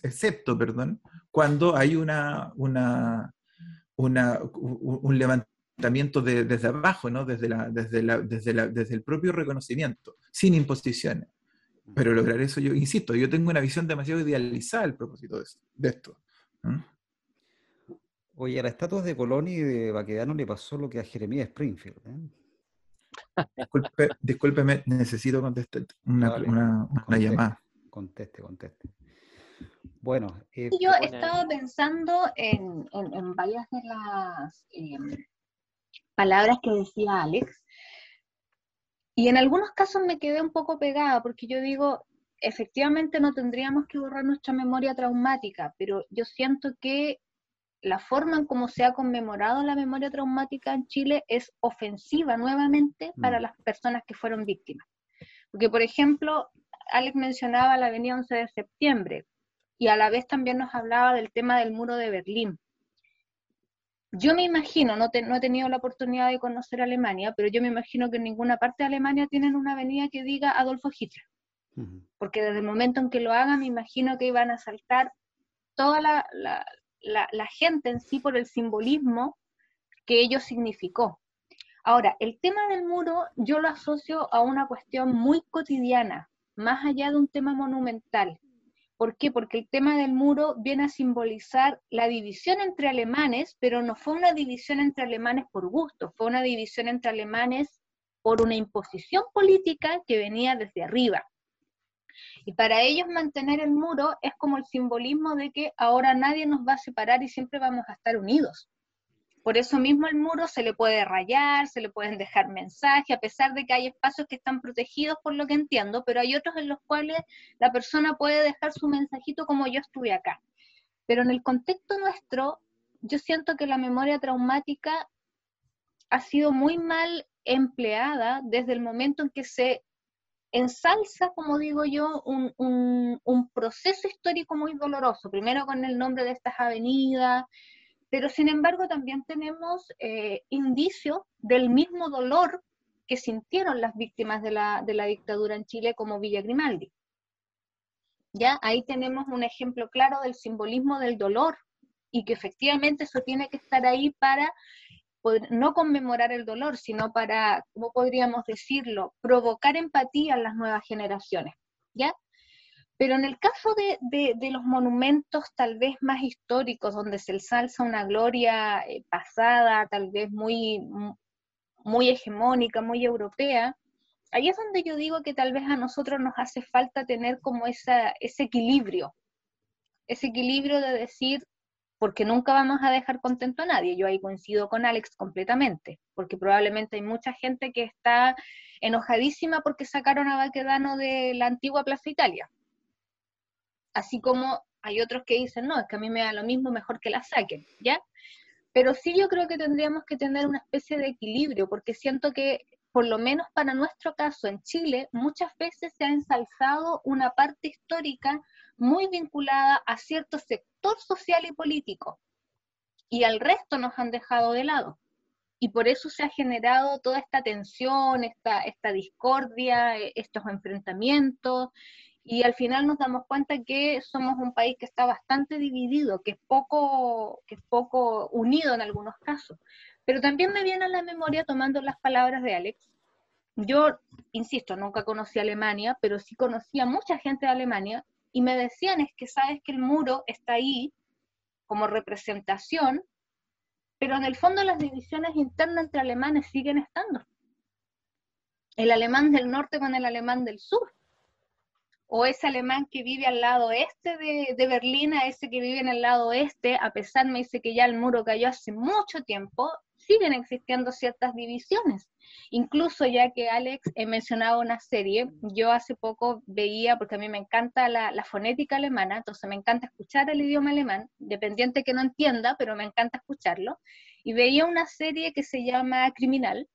excepto, perdón, cuando hay una, una, una un levantamiento de, desde abajo, ¿no? desde, la, desde, la, desde, la, desde el propio reconocimiento, sin imposiciones. Pero lograr eso, yo insisto, yo tengo una visión demasiado idealizada al propósito de, de esto. Oye, a las estatuas de Colón y de Baquedano le pasó lo que a Jeremías Springfield. ¿eh? Disculpe, discúlpeme, necesito contestar una, llamada. Conteste, conteste. Bueno. Eh, yo estaba pensando en, varias de las em, palabras que decía Alex, y en algunos casos me quedé un poco pegada, porque yo digo, efectivamente no tendríamos que borrar nuestra memoria traumática, pero yo siento que la forma en cómo se ha conmemorado la memoria traumática en Chile es ofensiva nuevamente para mm. las personas que fueron víctimas. Porque, por ejemplo, Alex mencionaba la avenida 11 de septiembre y a la vez también nos hablaba del tema del muro de Berlín. Yo me imagino, no, no he tenido la oportunidad de conocer Alemania, pero yo me imagino que en ninguna parte de Alemania tienen una avenida que diga Adolfo Hitler. Porque desde el momento en que lo hagan, me imagino que iban a saltar toda la, la, gente en sí por el simbolismo que ello significó. Ahora, el tema del muro yo lo asocio a una cuestión muy cotidiana, más allá de un tema monumental. ¿Por qué? Porque el tema del muro viene a simbolizar la división entre alemanes, pero no fue una división entre alemanes por gusto, fue una división entre alemanes por una imposición política que venía desde arriba. Y para ellos mantener el muro es como el simbolismo de que ahora nadie nos va a separar y siempre vamos a estar unidos. Por eso mismo el muro se le puede rayar, se le pueden dejar mensajes, a pesar de que hay espacios que están protegidos por lo que entiendo, pero hay otros en los cuales la persona puede dejar su mensajito como yo estuve acá. Pero en el contexto nuestro, yo siento que la memoria traumática ha sido muy mal empleada desde el momento en que se ensalza, como digo yo, un, un, proceso histórico muy doloroso, primero con el nombre de estas avenidas, pero sin embargo también tenemos eh, indicios del mismo dolor que sintieron las víctimas de la, de la dictadura en Chile como Villa Grimaldi. Ya ahí tenemos un ejemplo claro del simbolismo del dolor y que efectivamente eso tiene que estar ahí para no conmemorar el dolor, sino para, ¿cómo podríamos decirlo?, provocar empatía en las nuevas generaciones, ¿ya? Pero en el caso de, de, los monumentos tal vez más históricos, donde se ensalza una gloria eh, pasada, tal vez muy, muy hegemónica, muy europea, ahí es donde yo digo que tal vez a nosotros nos hace falta tener como esa, ese equilibrio, ese equilibrio de decir, porque nunca vamos a dejar contento a nadie. Yo ahí coincido con Alex completamente, porque probablemente hay mucha gente que está enojadísima porque sacaron a Baquedano de la antigua Plaza Italia. Así como hay otros que dicen, no, es que a mí me da lo mismo, mejor que la saquen, ¿ya? Pero sí yo creo que tendríamos que tener una especie de equilibrio, porque siento que, por lo menos para nuestro caso en Chile, muchas veces se ha ensalzado una parte histórica muy vinculada a cierto sector social y político, y al resto nos han dejado de lado. Y por eso se ha generado toda esta tensión, esta, esta discordia, estos enfrentamientos, y al final nos damos cuenta que somos un país que está bastante dividido, que es poco, que es poco unido en algunos casos. Pero también me viene a la memoria, tomando las palabras de Alex, yo, insisto, nunca conocí Alemania, pero sí conocí a mucha gente de Alemania y me decían es que sabes que el muro está ahí como representación, pero en el fondo las divisiones internas entre alemanes siguen estando. El alemán del norte con el alemán del sur o ese alemán que vive al lado este de, Berlín a ese que vive en el lado oeste, a pesar me dice que ya el muro cayó hace mucho tiempo, siguen existiendo ciertas divisiones. Incluso ya que Alex he mencionado una serie, yo hace poco veía, porque a mí me encanta la, la fonética alemana, entonces me encanta escuchar el idioma alemán, dependiente que no entienda, pero me encanta escucharlo, y veía una serie que se llama Criminal,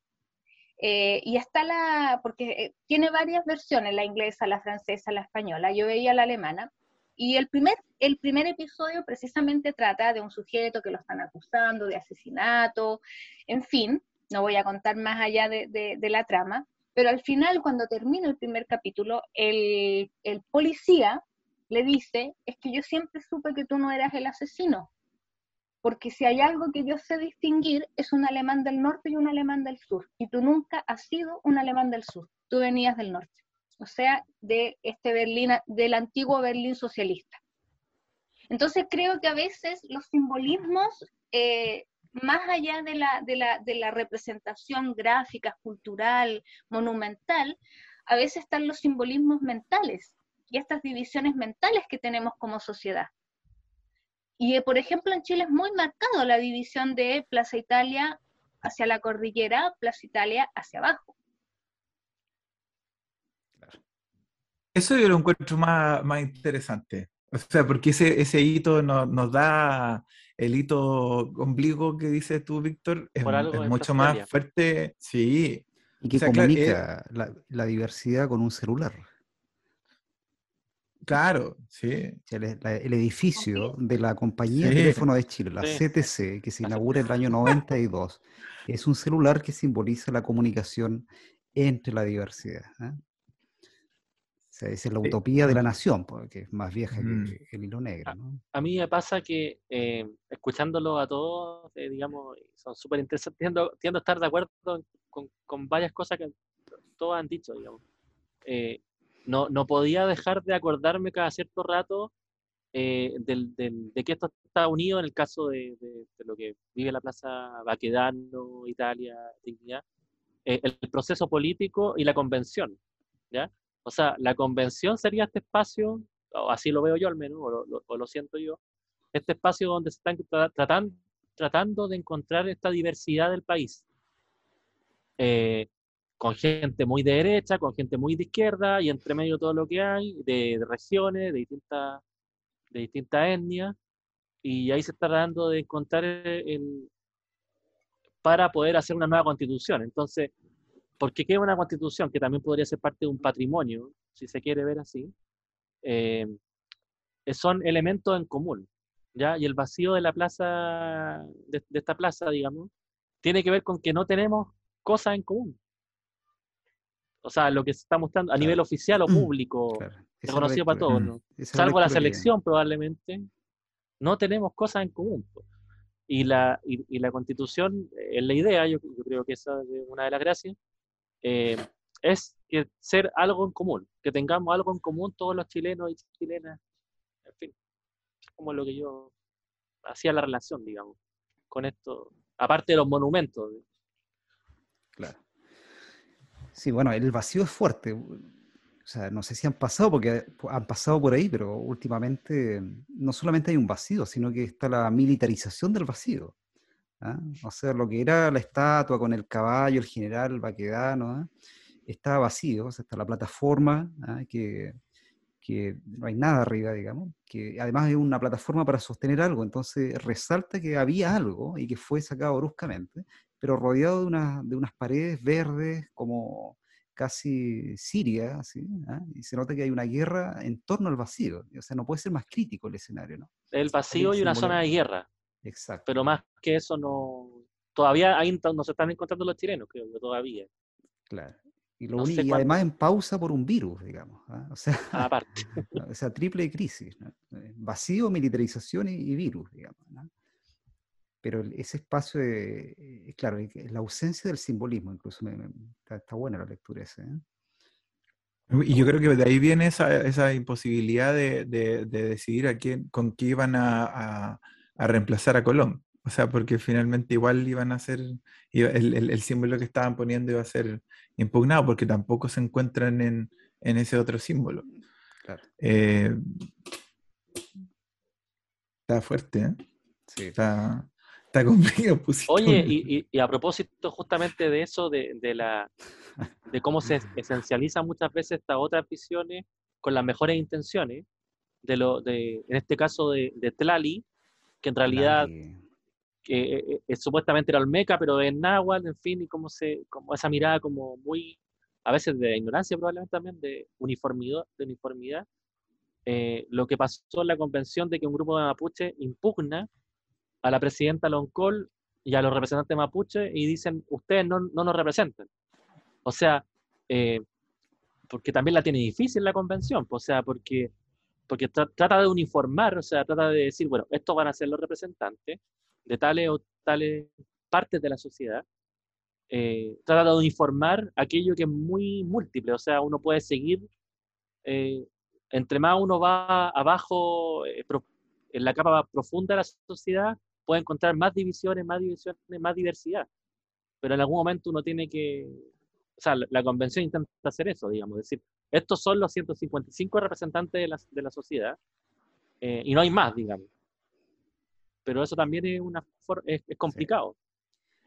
eh, y está la, porque eh, tiene varias versiones, la inglesa, la francesa, la española, yo veía la alemana, y el primer, el primer episodio precisamente trata de un sujeto que lo están acusando de asesinato, en fin, no voy a contar más allá de, de, la trama, pero al final, cuando termina el primer capítulo, el, el policía le dice, es que yo siempre supe que tú no eras el asesino, porque si hay algo que yo sé distinguir es un alemán del norte y un alemán del sur, y tú nunca has sido un alemán del sur, tú venías del norte, o sea, de este Berlín, del antiguo Berlín socialista. Entonces creo que a veces los simbolismos, eh, más allá de la, de, la, de la representación gráfica, cultural, monumental, a veces están los simbolismos mentales y estas divisiones mentales que tenemos como sociedad. Y, eh, por ejemplo, en Chile es muy marcado la división de Plaza Italia hacia la cordillera, Plaza Italia hacia abajo. Eso yo lo encuentro más, más interesante. O sea, porque ese, ese hito nos da el hito ombligo que dices tú, Víctor, es, mucho más fuerte. Sí. Y que comunica la, diversidad con un celular. Claro, sí. El, edificio de la compañía de teléfono de Chile, la CTC, que se inaugura en el año 92, es un celular que simboliza la comunicación entre la diversidad. ¿eh? O sea, es la utopía de la nación, porque es más vieja que mm. el hilo negro. A, mí me pasa que, eh, escuchándolo a todos, eh, digamos, son súper interesantes, tiendo, a estar de acuerdo con, con, varias cosas que todos han dicho, digamos no, no podía dejar de acordarme cada cierto rato eh, del, de que esto está unido en el caso de, lo que vive la Plaza Baquedano, Italia, Dignidad, eh, el proceso político y la convención, ¿ya? O sea, la convención sería este espacio, o así lo veo yo al menos, o lo, siento yo, este espacio donde se están tratando, tratando de encontrar esta diversidad del país. Eh, con gente muy de derecha, con gente muy de izquierda y entre medio todo lo que hay, de, regiones, de distintas de distintas etnias, y ahí se está tratando de encontrar el, para poder hacer una nueva constitución. Entonces, ¿por qué una constitución que también podría ser parte de un patrimonio, si se quiere ver así? Eh, son elementos en común, ¿ya? Y el vacío de la plaza, de esta plaza, digamos, tiene que ver con que no tenemos cosas en común o sea, lo que se está mostrando a nivel oficial o mm, público, reconocido para todos, ¿no? salvo la selección probablemente, no tenemos cosas en común. Y la, y, la constitución, es la idea, yo, creo que esa es una de las gracias, eh, es que ser algo en común, que tengamos algo en común todos los chilenos y chilenas, en fin, es como lo que yo hacía la relación, digamos, con esto, aparte de los monumentos. Claro. Sí, bueno, el vacío es fuerte. O sea, no sé si han pasado, porque han pasado por ahí, pero últimamente no solamente hay un vacío, sino que está la militarización del vacío. ¿ah? O sea, lo que era la estatua con el caballo, el general Baquedano, ¿ah? está vacío, o sea, está la plataforma, ¿ah? que, que no hay nada arriba, digamos, que además es una plataforma para sostener algo, entonces resalta que había algo y que fue sacado bruscamente, pero rodeado de, de unas paredes verdes como casi Siria, ¿sí? ¿Ah? y se nota que hay una guerra en torno al vacío, o sea, no puede ser más crítico el escenario, ¿no? El vacío y una zona de guerra. Exacto. Pero más que eso no, todavía ahí no se están encontrando los chilenos, creo que todavía. Claro. Y, lo No además en pausa por un virus, digamos. ¿ah? O sea, Aparte. (laughs) o sea, triple crisis. ¿no? Eh, Vacío, militarización y, y virus, digamos. ¿no? Pero ese espacio, de, eh, claro, la ausencia del simbolismo, incluso me- me- está, está buena la lectura esa. ¿eh? Y yo creo que de ahí viene esa, esa imposibilidad de, de- de decidir a quién, con qué iban a, a- a reemplazar a Colón. O sea, porque finalmente igual iban a ser, iba- el, el- el símbolo que estaban poniendo iba a ser impugnado, porque tampoco se encuentran en, en ese otro símbolo. Claro. Eh, está fuerte, ¿eh? Sí. Está, está conmigo. pusiste Oye, un- y, y- y a propósito justamente de eso, de, de la, de cómo se esencializan muchas veces estas otras visiones con las mejores intenciones, de lo, de, en este caso de, de Tlali, que en realidad que eh, eh, supuestamente era Olmeca, pero es náhuatl, en fin, y como, se, como esa mirada como muy, a veces de ignorancia probablemente también, de uniformidad, de uniformidad. Eh, lo que pasó en la convención de que un grupo de mapuche impugna a la presidenta Loncol y a los representantes mapuche y dicen, ustedes no, no nos representan. O sea, eh, porque también la tiene difícil la convención, o sea, porque, porque tra- trata de uniformar, o sea, trata de decir, bueno, estos van a ser los representantes de tales o tales partes de la sociedad, eh, trata de uniformar aquello que es muy múltiple, o sea, uno puede seguir, eh, entre más uno va abajo, eh, en la capa profunda de la sociedad, puede encontrar más divisiones, más divisiones, más diversidad, pero en algún momento uno tiene que, o sea, la, convención intenta hacer eso, digamos, decir, estos son los 155 representantes de la, de la sociedad, eh, y no hay más, digamos pero eso también es, una es, es complicado.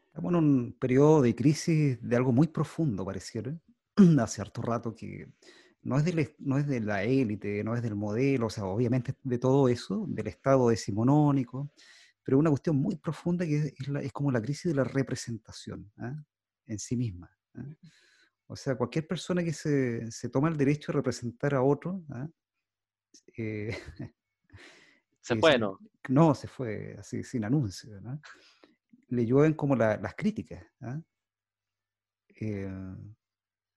Estamos en un periodo de crisis de algo muy profundo, pareciera. (clears throat) Hace harto rato que no es, del, es- no es de la élite, no es del modelo, o sea, obviamente de todo eso, del Estado decimonónico, pero una cuestión muy profunda que es, es la- es como la crisis de la representación ¿ah? en sí misma. ¿ah? O sea, cualquier persona que se, se toma el derecho de representar a otro, ¿ah? eh, (laughs) Se puede, sí. ¿no? no, se fue así, sin anuncio, ¿no? Le llueven como la- las críticas. Eh,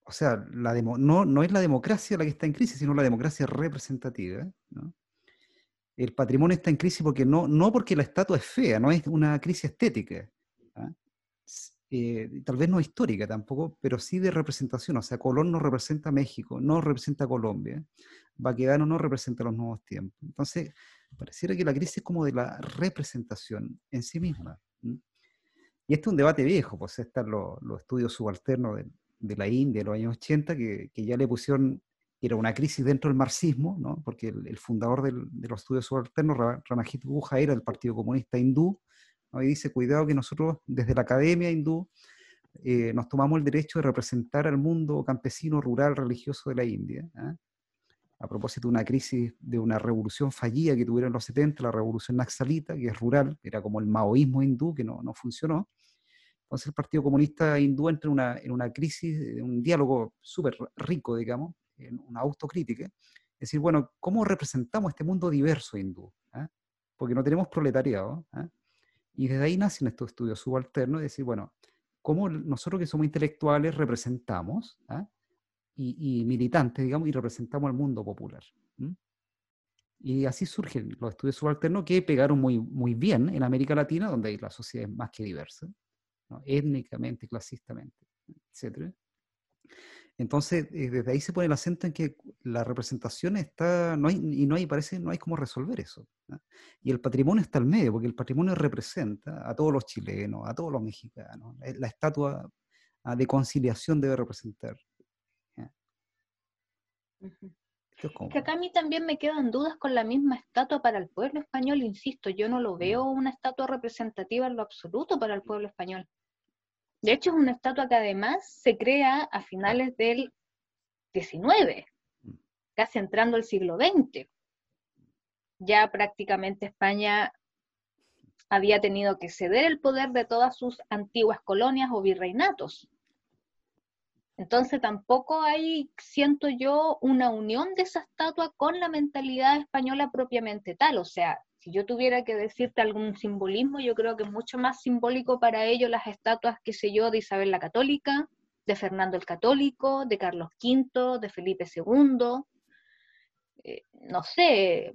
o sea, la demo- no, no es la democracia la que está en crisis, sino la democracia representativa. ¿no? El patrimonio está en crisis porque no, no porque la estatua es fea, no es una crisis estética. ¿ah? Eh, tal vez no histórica tampoco, pero sí de representación. O sea, Colón no representa México, no representa Colombia. Baquedano no representa los nuevos tiempos. Entonces, pareciera que la crisis es como de la representación en sí misma. Y este es un debate viejo, pues están los, los estudios subalternos de, de la India de los años 80, que, que ya le pusieron, era una crisis dentro del marxismo, ¿no? porque el, el fundador del- de los estudios subalternos, Ra- Ranajit Guha, era del Partido Comunista Hindú, ¿no? y dice, cuidado que nosotros desde la academia hindú eh, nos tomamos el derecho de representar al mundo campesino, rural, religioso de la India. ¿ah? a propósito de una crisis, de una revolución fallida que tuvieron los 70, la revolución naxalita, que es rural, era como el maoísmo hindú, que no, no funcionó. Entonces el Partido Comunista hindú entra en una, en una crisis, en un diálogo súper rico, digamos, en una autocrítica. Es decir, bueno, ¿cómo representamos este mundo diverso hindú? ah? Porque no tenemos proletariado. ah? Y desde ahí nacen estos estudios subalternos, es decir, bueno, ¿cómo nosotros que somos intelectuales representamos? ah? y, y militantes, digamos, y representamos al mundo popular. ¿m? Y así surgen los estudios subalternos que pegaron muy, muy bien en América Latina, donde la sociedad es más que diversa, ¿no? étnicamente, clasistamente, etc. Entonces, eh, desde ahí se pone el acento en que la representación está, no hay, y no hay, parece, no hay cómo resolver eso. ¿no? Y el patrimonio está al medio, porque el patrimonio representa a todos los chilenos, a todos los mexicanos. Eh, La estatua ah, de conciliación debe representar. Esto es como- Que acá a mí también me quedan dudas con la misma estatua para el pueblo español, insisto, yo no lo veo una estatua representativa en lo absoluto para el pueblo español. De hecho, es una estatua que además se crea a finales del XIX, casi entrando al siglo XX. Ya prácticamente España había tenido que ceder el poder de todas sus antiguas colonias o virreinatos. Entonces tampoco hay, siento yo, una unión de esa estatua con la mentalidad española propiamente tal. O sea, si yo tuviera que decirte algún simbolismo, yo creo que es mucho más simbólico para ellos las estatuas, qué sé yo, de Isabel la Católica, de Fernando el Católico, de Carlos V, de Felipe II, eh, no sé,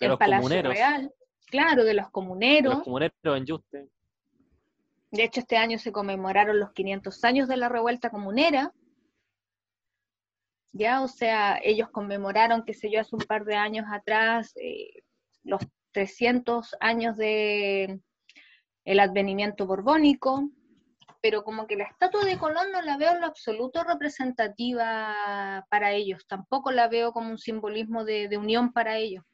el Palacio Real, claro, de los comuneros. los comuneros en Yuste. De hecho, este año se conmemoraron los 500 años de la revuelta comunera. Ya, o sea, ellos conmemoraron, qué sé yo, hace un par de años atrás, eh, los 300 años de el advenimiento borbónico, pero como que la estatua de Colón no la veo en lo absoluto representativa para ellos, tampoco la veo como un simbolismo de, unión para ellos.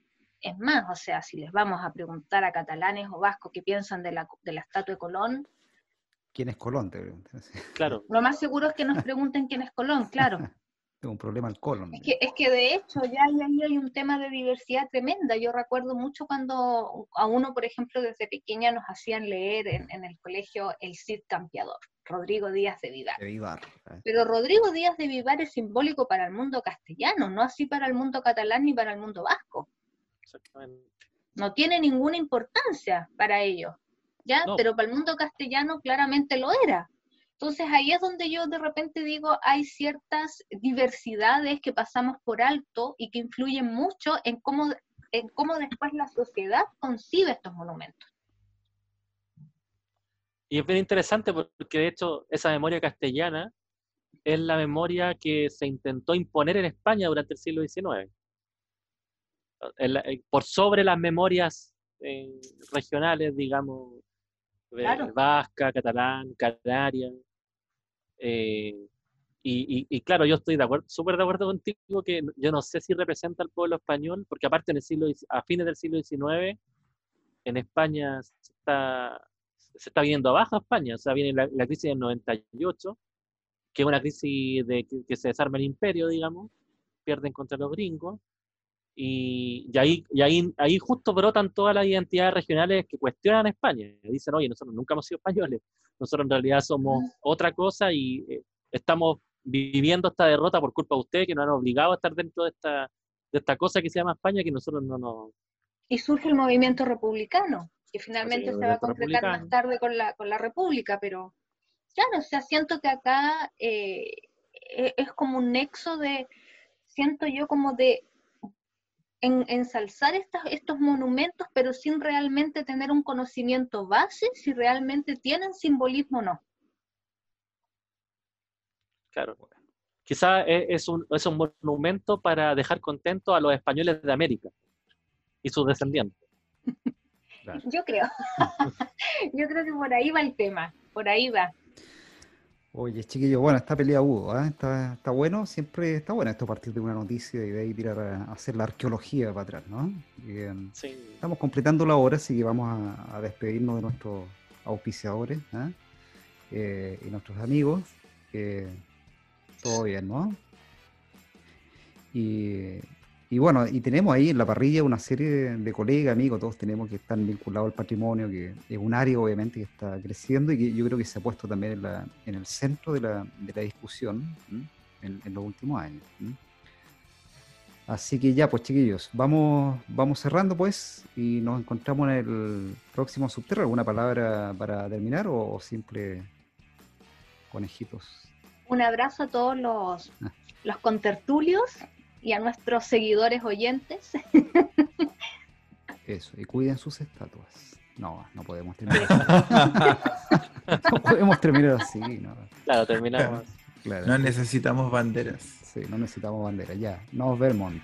Es más, o sea, si les vamos a preguntar a catalanes o vascos qué piensan de la, de la estatua de Colón, ¿Quién es Colón? Te Claro. Lo más seguro es que nos pregunten quién es Colón, claro. (laughs) Tengo un problema al colon. Es que, es que de hecho ya ahí hay un tema de diversidad tremenda. Yo recuerdo mucho cuando a uno, por ejemplo, desde pequeña nos hacían leer en, el colegio El Cid Campeador, Rodrigo Díaz de Vivar. De Vivar. Pero Rodrigo Díaz de Vivar es simbólico para el mundo castellano, no así para el mundo catalán ni para el mundo vasco. Exactamente. No tiene ninguna importancia para ellos. ¿ya? Pero para el mundo castellano claramente lo era. Entonces ahí es donde yo de repente digo, hay ciertas diversidades que pasamos por alto y que influyen mucho en cómo, en cómo después la sociedad concibe estos monumentos. Y es bien interesante porque de hecho esa memoria castellana es la memoria que se intentó imponer en España durante el siglo XIX. Por sobre las memorias eh, regionales, digamos, vasca, catalán, canaria. Eh, y, claro, yo estoy de acuerdo, súper de acuerdo contigo que yo no sé si representa al pueblo español, porque aparte en el siglo, a fines del siglo XIX, en España se está, se está viendo abajo España, o sea, viene la, crisis del 98, que es una crisis de que, que se desarma el imperio, digamos, pierden contra los gringos, y, ahí, y ahí, ahí justo brotan todas las identidades regionales que cuestionan a España. Dicen, oye, nosotros nunca hemos sido españoles, nosotros en realidad somos otra cosa y eh, estamos viviendo esta derrota por culpa de ustedes que nos han obligado a estar dentro de esta, de esta cosa que se llama España que nosotros no nos... Y surge el movimiento republicano, que finalmente se va a concretar más tarde con la, con la República, pero claro, o sea, siento que acá eh, e, es como un nexo de, siento yo como de en, ensalzar estos monumentos, pero sin realmente tener un conocimiento base si realmente tienen simbolismo o no. Claro. Quizá es un, es un monumento para dejar contentos a los españoles de América y sus descendientes. Yo creo. (laughs) Yo creo que por ahí va el tema, por ahí va. Oye, chiquillo, bueno, esta pelea hubo, ¿eh? está, está bueno, siempre está bueno esto a partir de una noticia y de ahí tirar a, hacer la arqueología para atrás, ¿no? sí. Estamos completando la hora, así que vamos a, despedirnos de nuestros auspiciadores ¿eh? Eh, y nuestros amigos. todo bien, ¿no? Y y bueno, y tenemos ahí en la parrilla una serie de, colegas, amigos, todos tenemos que están vinculados al patrimonio, que es un área obviamente que está creciendo y que yo creo que se ha puesto también en, la, en el centro de la, de la discusión en, los últimos años. Así que ya, pues chiquillos, vamos, vamos cerrando pues y nos encontramos en el próximo subterráneo. ¿Alguna palabra para terminar o, o simple conejitos? Un abrazo a todos los, ah. los contertulios y a nuestros seguidores oyentes. (laughs) Eso, y cuiden sus estatuas. No, no podemos (laughs) terminar. no podemos terminar así. No. Claro, terminamos. No necesitamos banderas. Sí, no necesitamos banderas. Ya, nos vemos.